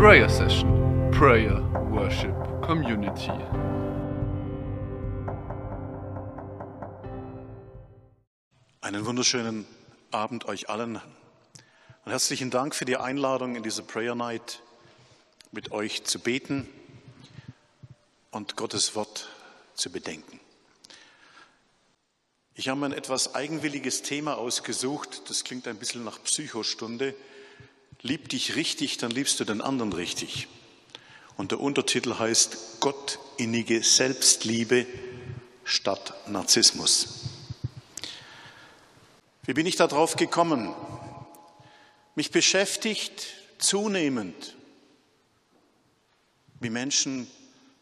Prayer Session, Prayer Worship Community. Einen wunderschönen Abend euch allen und herzlichen Dank für die Einladung in diese Prayer Night mit euch zu beten und Gottes Wort zu bedenken. Ich habe mir ein etwas eigenwilliges Thema ausgesucht, das klingt ein bisschen nach Psychostunde. Lieb dich richtig, dann liebst du den anderen richtig. Und der Untertitel heißt Gottinnige Selbstliebe statt Narzissmus. Wie bin ich darauf gekommen? Mich beschäftigt zunehmend, wie Menschen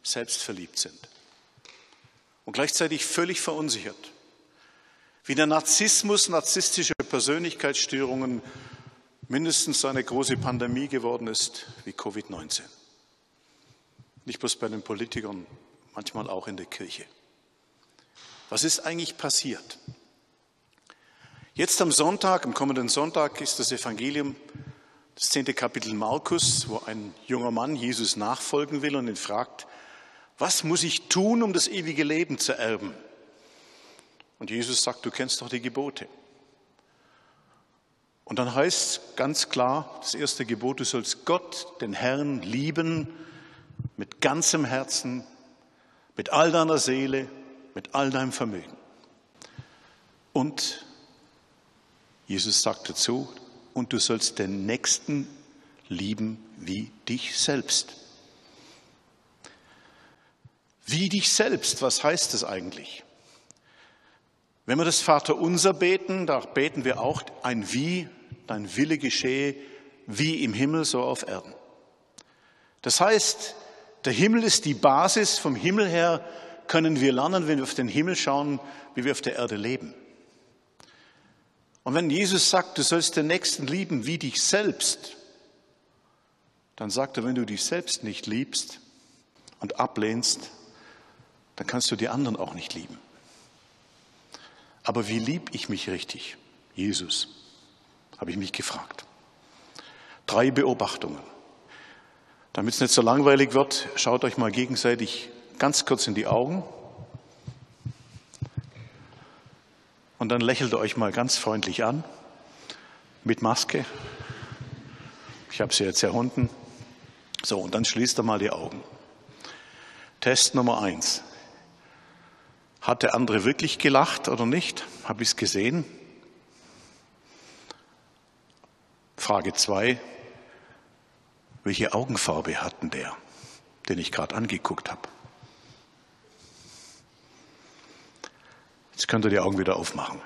selbstverliebt sind und gleichzeitig völlig verunsichert. Wie der Narzissmus, narzisstische Persönlichkeitsstörungen mindestens eine große Pandemie geworden ist wie Covid-19. Nicht bloß bei den Politikern, manchmal auch in der Kirche. Was ist eigentlich passiert? Jetzt am Sonntag, am kommenden Sonntag, ist das Evangelium, das zehnte Kapitel Markus, wo ein junger Mann Jesus nachfolgen will und ihn fragt, was muss ich tun, um das ewige Leben zu erben? Und Jesus sagt, du kennst doch die Gebote. Und dann heißt es ganz klar, das erste Gebot, du sollst Gott, den Herrn, lieben mit ganzem Herzen, mit all deiner Seele, mit all deinem Vermögen. Und Jesus sagt dazu, und du sollst den Nächsten lieben wie dich selbst. Wie dich selbst, was heißt das eigentlich? Wenn wir das Vaterunser beten, da beten wir auch ein Wie, dein Wille geschehe, wie im Himmel, so auf Erden. Das heißt, der Himmel ist die Basis, vom Himmel her können wir lernen, wenn wir auf den Himmel schauen, wie wir auf der Erde leben. Und wenn Jesus sagt, du sollst den Nächsten lieben wie dich selbst, dann sagt er, wenn du dich selbst nicht liebst und ablehnst, dann kannst du die anderen auch nicht lieben. Aber wie lieb ich mich richtig? Jesus, habe ich mich gefragt. Drei Beobachtungen. Damit es nicht so langweilig wird, schaut euch mal gegenseitig ganz kurz in die Augen Und dann lächelt euch mal ganz freundlich an, mit Maske. Ich habe sie jetzt erhunden. So, und dann schließt er mal die Augen. Test Nummer eins. Hat der andere wirklich gelacht oder nicht? Habe ich es gesehen? Frage zwei. Welche Augenfarbe hatten der, den ich gerade angeguckt habe? Jetzt könnt ihr die Augen wieder aufmachen.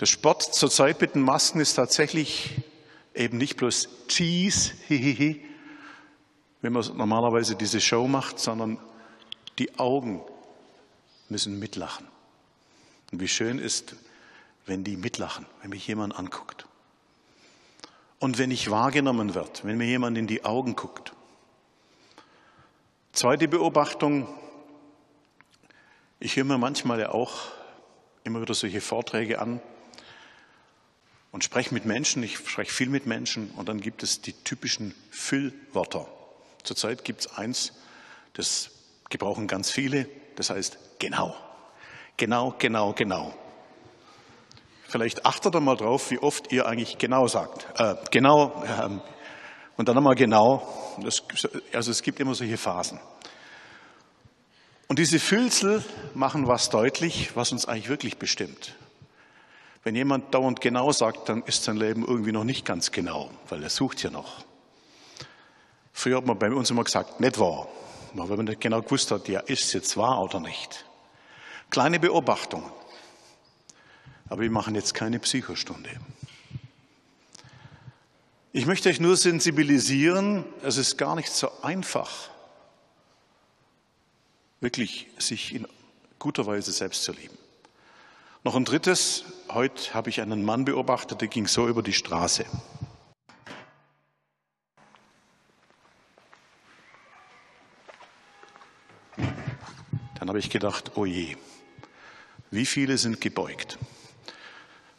Der Sport zurzeit mit den Masken ist tatsächlich eben nicht bloß Cheese, hihihi, wenn man normalerweise diese Show macht, sondern die Augen müssen mitlachen. Und wie schön ist, wenn die mitlachen, wenn mich jemand anguckt. Und wenn ich wahrgenommen wird, wenn mir jemand in die Augen guckt. Zweite Beobachtung, ich höre mir manchmal ja auch immer wieder solche Vorträge an und spreche mit Menschen, ich spreche viel mit Menschen und dann gibt es die typischen Füllwörter. Zurzeit gibt es eins, das gebrauchen ganz viele, das heißt genau. Genau, genau, genau. Vielleicht achtet ihr mal drauf, wie oft ihr eigentlich genau sagt. Äh, genau äh, und dann einmal genau. Das, also es gibt immer solche Phasen. Und diese Füllsel machen was deutlich, was uns eigentlich wirklich bestimmt. Wenn jemand dauernd genau sagt, dann ist sein Leben irgendwie noch nicht ganz genau, weil er sucht ja noch. Früher hat man bei uns immer gesagt, nicht wahr. Weil man nicht genau gewusst hat, ja, ist es jetzt wahr oder nicht. Kleine Beobachtungen. Aber wir machen jetzt keine Psychostunde. Ich möchte euch nur sensibilisieren, es ist gar nicht so einfach, wirklich sich in guter Weise selbst zu lieben. Noch ein drittes, heute habe ich einen Mann beobachtet, der ging so über die Straße. Dann habe ich gedacht, oh je, wie viele sind gebeugt?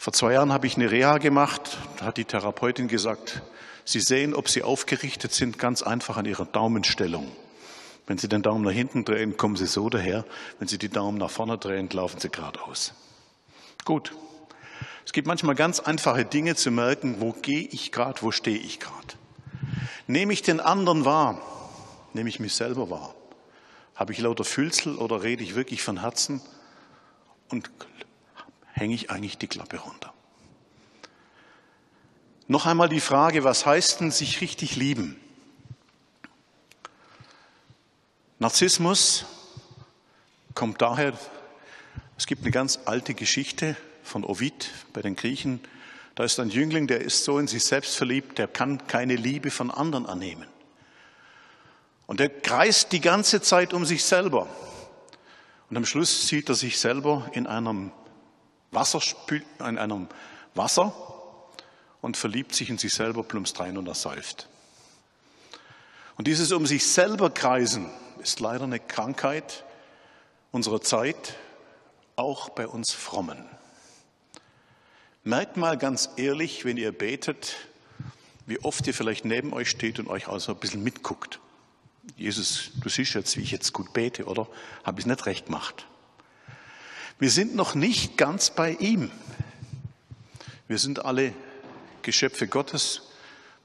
Vor zwei Jahren habe ich eine Reha gemacht. Da hat die Therapeutin gesagt, Sie sehen, ob Sie aufgerichtet sind, ganz einfach an Ihrer Daumenstellung. Wenn Sie den Daumen nach hinten drehen, kommen Sie so daher. Wenn Sie die Daumen nach vorne drehen, laufen Sie geradeaus. Gut. Es gibt manchmal ganz einfache Dinge zu merken, wo gehe ich gerade, wo stehe ich gerade. Nehme ich den anderen wahr? Nehme ich mich selber wahr? Habe ich lauter Füllsel oder rede ich wirklich von Herzen? Und hänge ich eigentlich die Klappe runter? Noch einmal die Frage, was heißt denn sich richtig lieben? Narzissmus kommt daher, es gibt eine ganz alte Geschichte von Ovid bei den Griechen. Da ist ein Jüngling, der ist so in sich selbst verliebt, der kann keine Liebe von anderen annehmen. Und er kreist die ganze Zeit um sich selber. Und am Schluss sieht er sich selber in einem Wasserspül, in einem Wasser und verliebt sich in sich selber plumpst rein und ersäuft. Und dieses um sich selber kreisen ist leider eine Krankheit unserer Zeit, auch bei uns Frommen. Merkt mal ganz ehrlich, wenn ihr betet, wie oft ihr vielleicht neben euch steht und euch also ein bisschen mitguckt. Jesus, du siehst jetzt, wie ich jetzt gut bete, oder? Habe ich nicht recht gemacht? Wir sind noch nicht ganz bei ihm. Wir sind alle Geschöpfe Gottes.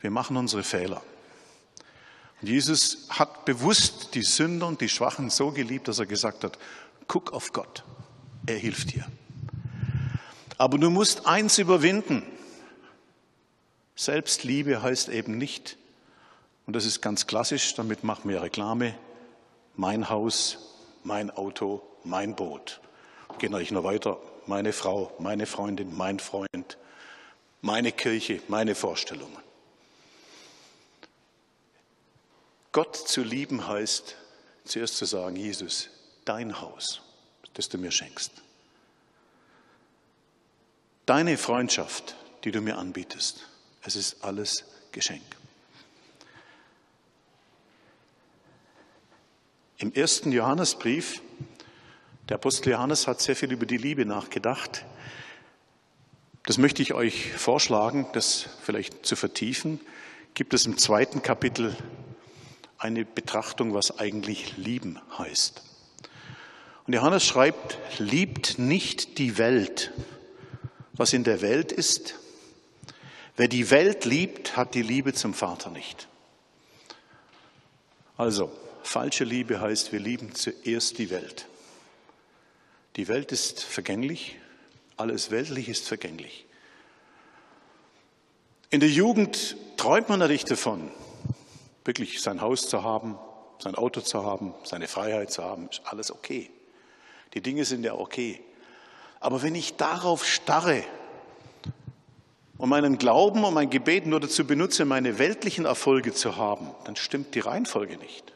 Wir machen unsere Fehler. Und Jesus hat bewusst die Sünder und die Schwachen so geliebt, dass er gesagt hat, guck auf Gott. Er hilft dir. Aber du musst eins überwinden. Selbstliebe heißt eben nicht, und das ist ganz klassisch, damit machen wir Reklame, mein Haus, mein Auto, mein Boot. Gehen euch noch weiter, meine Frau, meine Freundin, mein Freund, meine Kirche, meine Vorstellungen. Gott zu lieben heißt zuerst zu sagen, Jesus, dein Haus, das du mir schenkst. Deine Freundschaft, die du mir anbietest, es ist alles Geschenk. Im ersten Johannesbrief, der Apostel Johannes hat sehr viel über die Liebe nachgedacht. Das möchte ich euch vorschlagen, das vielleicht zu vertiefen. Gibt es im zweiten Kapitel eine Betrachtung, was eigentlich lieben heißt. Und Johannes schreibt, liebt nicht die Welt, was in der Welt ist. Wer die Welt liebt, hat die Liebe zum Vater nicht. Also, falsche Liebe heißt, wir lieben zuerst die Welt. Die Welt ist vergänglich, alles Weltliche ist vergänglich. In der Jugend träumt man natürlich davon, wirklich sein Haus zu haben, sein Auto zu haben, seine Freiheit zu haben, ist alles okay. Die Dinge sind ja okay. Aber wenn ich darauf starre und meinen Glauben und mein Gebet nur dazu benutze, meine weltlichen Erfolge zu haben, dann stimmt die Reihenfolge nicht.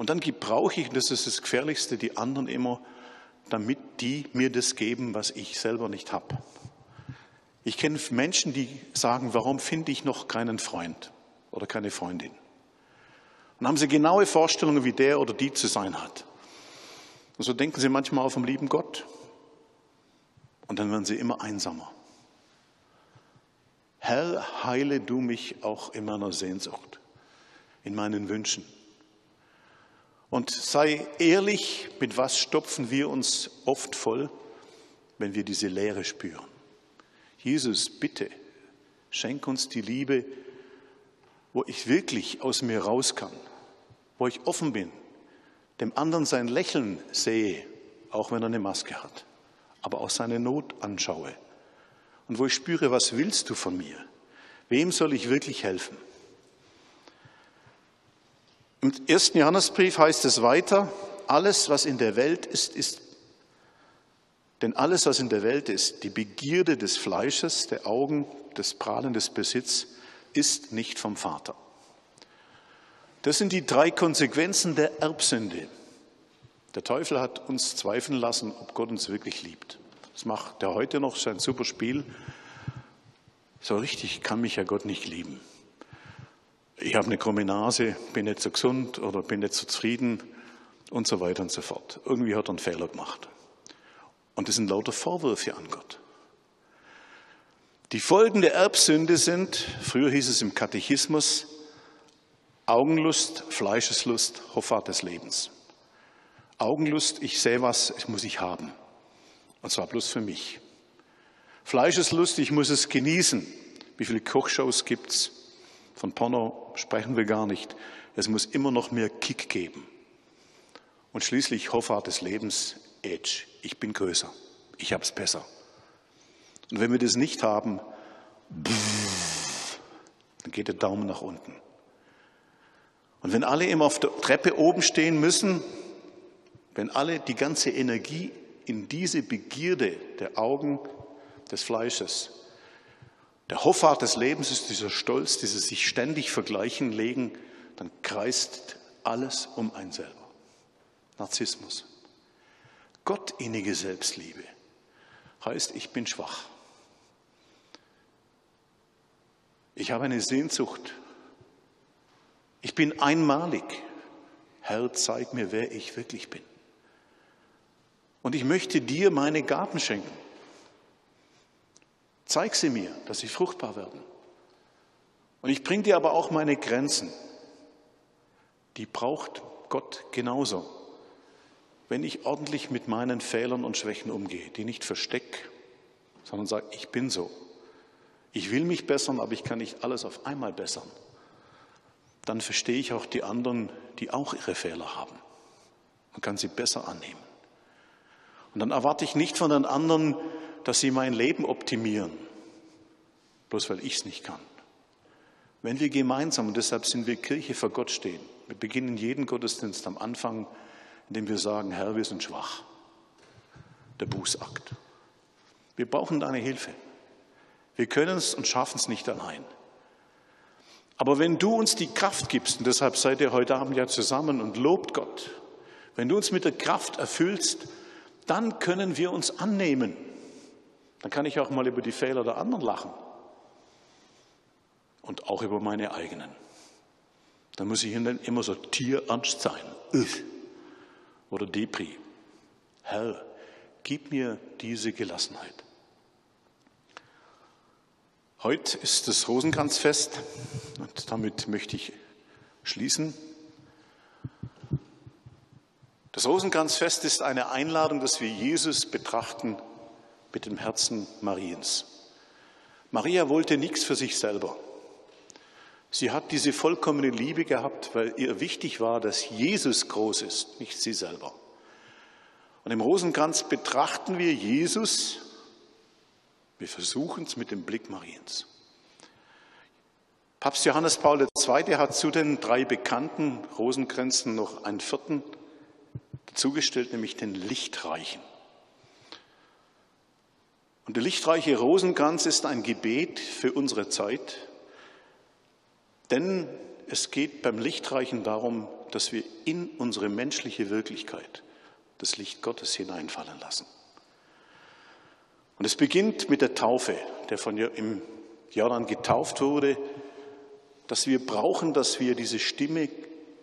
Und dann gebrauche ich, und das ist das Gefährlichste, die anderen immer damit die mir das geben, was ich selber nicht habe. Ich kenne Menschen, die sagen, warum finde ich noch keinen Freund oder keine Freundin? Und haben sie genaue Vorstellungen, wie der oder die zu sein hat. Und so denken sie manchmal auch vom lieben Gott. Und dann werden sie immer einsamer. Herr, heile du mich auch in meiner Sehnsucht, in meinen Wünschen. Und sei ehrlich, mit was stopfen wir uns oft voll, wenn wir diese Leere spüren. Jesus, bitte, schenk uns die Liebe, wo ich wirklich aus mir raus kann, wo ich offen bin, dem anderen sein Lächeln sehe, auch wenn er eine Maske hat, aber auch seine Not anschaue und wo ich spüre, was willst du von mir? Wem soll ich wirklich helfen? Im ersten Johannesbrief heißt es weiter, alles, was in der Welt ist, ist, denn alles, was in der Welt ist, die Begierde des Fleisches, der Augen, des Prahlen des Besitz, ist nicht vom Vater. Das sind die drei Konsequenzen der Erbsünde. Der Teufel hat uns zweifeln lassen, ob Gott uns wirklich liebt. Das macht er heute noch sein super Spiel. So richtig kann mich ja Gott nicht lieben ich habe eine krumme Nase, bin nicht so gesund oder bin nicht so zufrieden und so weiter und so fort. Irgendwie hat er einen Fehler gemacht. Und das sind lauter Vorwürfe an Gott. Die Folgen der Erbsünde sind, früher hieß es im Katechismus, Augenlust, Fleischeslust, Hoffart des Lebens. Augenlust, ich sehe was, das muss ich haben. Und zwar bloß für mich. Fleischeslust, ich muss es genießen. Wie viele Kochshows gibt's? Von Porno sprechen wir gar nicht. Es muss immer noch mehr Kick geben. Und schließlich Hoffart des Lebens, Edge. Ich bin größer. Ich hab's besser. Und wenn wir das nicht haben, dann geht der Daumen nach unten. Und wenn alle immer auf der Treppe oben stehen müssen, wenn alle die ganze Energie in diese Begierde der Augen des Fleisches, der Hoffart des Lebens ist dieser Stolz, dieses sich ständig vergleichen legen, dann kreist alles um ein selber. Narzissmus. Gottinnige Selbstliebe heißt, ich bin schwach. Ich habe eine Sehnsucht. Ich bin einmalig. Herr, zeig mir, wer ich wirklich bin. Und ich möchte dir meine Gaben schenken. Zeig sie mir, dass sie fruchtbar werden. Und ich bringe dir aber auch meine Grenzen. Die braucht Gott genauso. Wenn ich ordentlich mit meinen Fehlern und Schwächen umgehe, die nicht verstecke, sondern sage, ich bin so. Ich will mich bessern, aber ich kann nicht alles auf einmal bessern. Dann verstehe ich auch die anderen, die auch ihre Fehler haben. Man kann sie besser annehmen. Und dann erwarte ich nicht von den anderen, dass sie mein Leben optimieren, bloß weil ich es nicht kann. Wenn wir gemeinsam, und deshalb sind wir Kirche vor Gott stehen, wir beginnen jeden Gottesdienst am Anfang, indem wir sagen, Herr, wir sind schwach. Der Bußakt. Wir brauchen deine Hilfe. Wir können es und schaffen es nicht allein. Aber wenn du uns die Kraft gibst, und deshalb seid ihr heute Abend ja zusammen und lobt Gott, wenn du uns mit der Kraft erfüllst, dann können wir uns annehmen. Dann kann ich auch mal über die Fehler der anderen lachen und auch über meine eigenen. Dann muss ich ihnen immer so tierernst sein. Oder Depri. Herr, gib mir diese Gelassenheit. Heute ist das Rosenkranzfest und damit möchte ich schließen. Das Rosenkranzfest ist eine Einladung, dass wir Jesus betrachten mit dem Herzen Mariens. Maria wollte nichts für sich selber. Sie hat diese vollkommene Liebe gehabt, weil ihr wichtig war, dass Jesus groß ist, nicht sie selber. Und im Rosenkranz betrachten wir Jesus wir versuchen es mit dem Blick Mariens. Papst Johannes Paul II. hat zu den drei bekannten Rosenkränzen noch einen vierten dazugestellt, nämlich den Lichtreichen. Und der lichtreiche Rosenkranz ist ein Gebet für unsere Zeit, denn es geht beim Lichtreichen darum, dass wir in unsere menschliche Wirklichkeit das Licht Gottes hineinfallen lassen. Und es beginnt mit der Taufe, der von im Jordan getauft wurde, dass wir brauchen, dass wir diese Stimme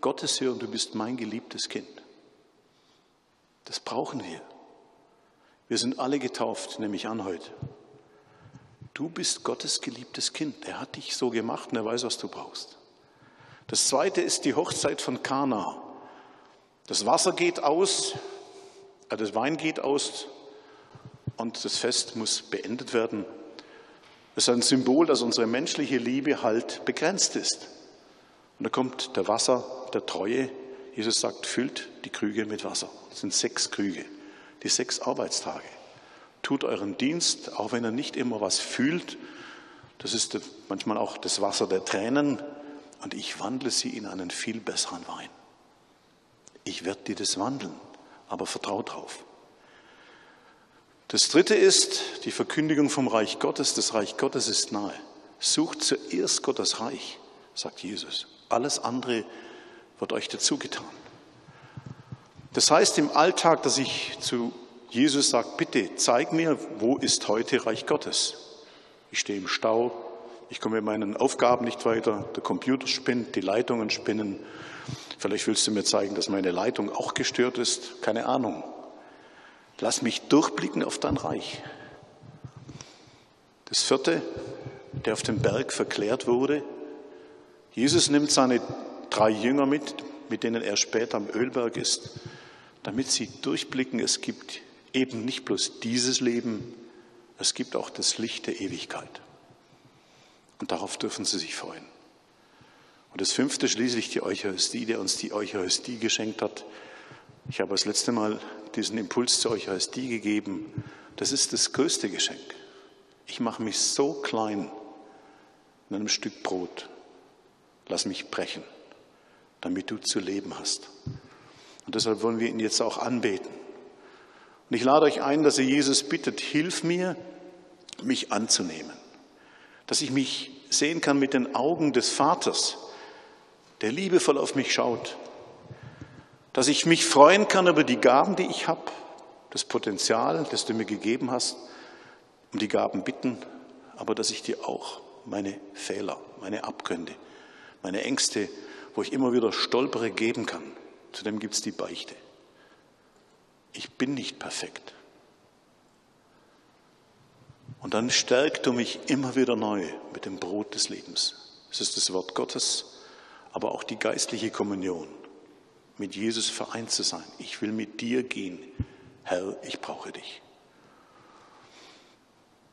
Gottes hören, du bist mein geliebtes Kind. Das brauchen wir. Wir sind alle getauft, nehme ich an heute. Du bist Gottes geliebtes Kind. Er hat dich so gemacht und er weiß, was du brauchst. Das zweite ist die Hochzeit von Kana. Das Wasser geht aus, äh, das Wein geht aus und das Fest muss beendet werden. Es ist ein Symbol, dass unsere menschliche Liebe halt begrenzt ist. Und da kommt der Wasser der Treue. Jesus sagt, füllt die Krüge mit Wasser. Das sind sechs Krüge, die sechs Arbeitstage. Tut euren Dienst, auch wenn ihr nicht immer was fühlt. Das ist manchmal auch das Wasser der Tränen. Und ich wandle sie in einen viel besseren Wein. Ich werde dir das wandeln, aber vertraut drauf. Das dritte ist die Verkündigung vom Reich Gottes. Das Reich Gottes ist nahe. Sucht zuerst Gottes Reich, sagt Jesus. Alles andere wird euch dazugetan. Das heißt im Alltag, dass ich zu Jesus sage, bitte zeig mir, wo ist heute Reich Gottes? Ich stehe im Stau, ich komme mit meinen Aufgaben nicht weiter, der Computer spinnt, die Leitungen spinnen. Vielleicht willst du mir zeigen, dass meine Leitung auch gestört ist, keine Ahnung. Lass mich durchblicken auf dein Reich. Das vierte, der auf dem Berg verklärt wurde. Jesus nimmt seine drei Jünger mit, mit denen er später am Ölberg ist, damit sie durchblicken, es gibt eben nicht bloß dieses Leben, es gibt auch das Licht der Ewigkeit. Und darauf dürfen sie sich freuen. Und das fünfte schließlich die Eucharistie, der uns die Eucharistie geschenkt hat. Ich habe das letzte Mal diesen Impuls zur Eucharistie gegeben. Das ist das größte Geschenk. Ich mache mich so klein in einem Stück Brot. Lass mich brechen, damit du zu leben hast. Und deshalb wollen wir ihn jetzt auch anbeten. Und ich lade euch ein, dass ihr Jesus bittet, hilf mir, mich anzunehmen. Dass ich mich sehen kann mit den Augen des Vaters, der liebevoll auf mich schaut. Dass ich mich freuen kann über die Gaben, die ich habe, das Potenzial, das du mir gegeben hast, um die Gaben bitten, aber dass ich dir auch meine Fehler, meine Abgründe, meine Ängste, wo ich immer wieder stolpere, geben kann. Zudem gibt es die Beichte. Ich bin nicht perfekt. Und dann stärkt du mich immer wieder neu mit dem Brot des Lebens. Es ist das Wort Gottes, aber auch die geistliche Kommunion, mit Jesus vereint zu sein. Ich will mit dir gehen. Herr, ich brauche dich.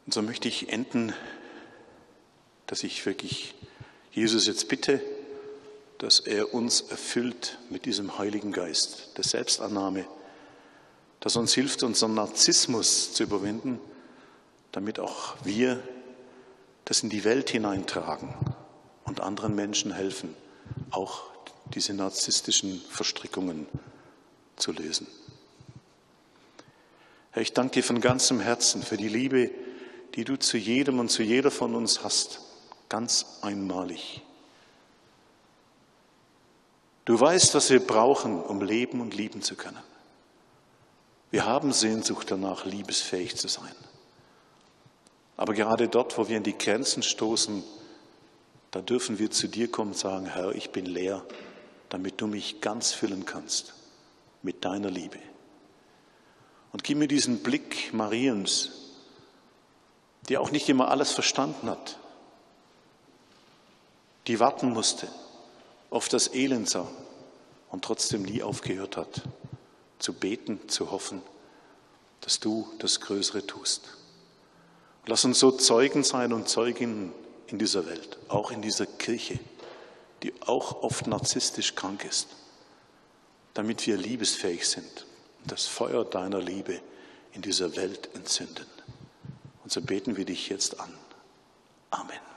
Und so möchte ich enden, dass ich wirklich Jesus jetzt bitte, dass er uns erfüllt mit diesem Heiligen Geist der Selbstannahme, dass uns hilft, unseren Narzissmus zu überwinden, damit auch wir das in die Welt hineintragen und anderen Menschen helfen, auch diese narzisstischen Verstrickungen zu lösen. Herr, ich danke dir von ganzem Herzen für die Liebe, die du zu jedem und zu jeder von uns hast, ganz einmalig. Du weißt, was wir brauchen, um leben und lieben zu können. Wir haben Sehnsucht danach, liebesfähig zu sein. Aber gerade dort, wo wir in die Grenzen stoßen, da dürfen wir zu dir kommen und sagen, Herr, ich bin leer, damit du mich ganz füllen kannst mit deiner Liebe. Und gib mir diesen Blick Mariens, die auch nicht immer alles verstanden hat, die warten musste, auf das Elend sah und trotzdem nie aufgehört hat, zu beten, zu hoffen, dass du das Größere tust. Lass uns so Zeugen sein und Zeuginnen in dieser Welt, auch in dieser Kirche, die auch oft narzisstisch krank ist, damit wir liebesfähig sind und das Feuer deiner Liebe in dieser Welt entzünden. Und so beten wir dich jetzt an. Amen.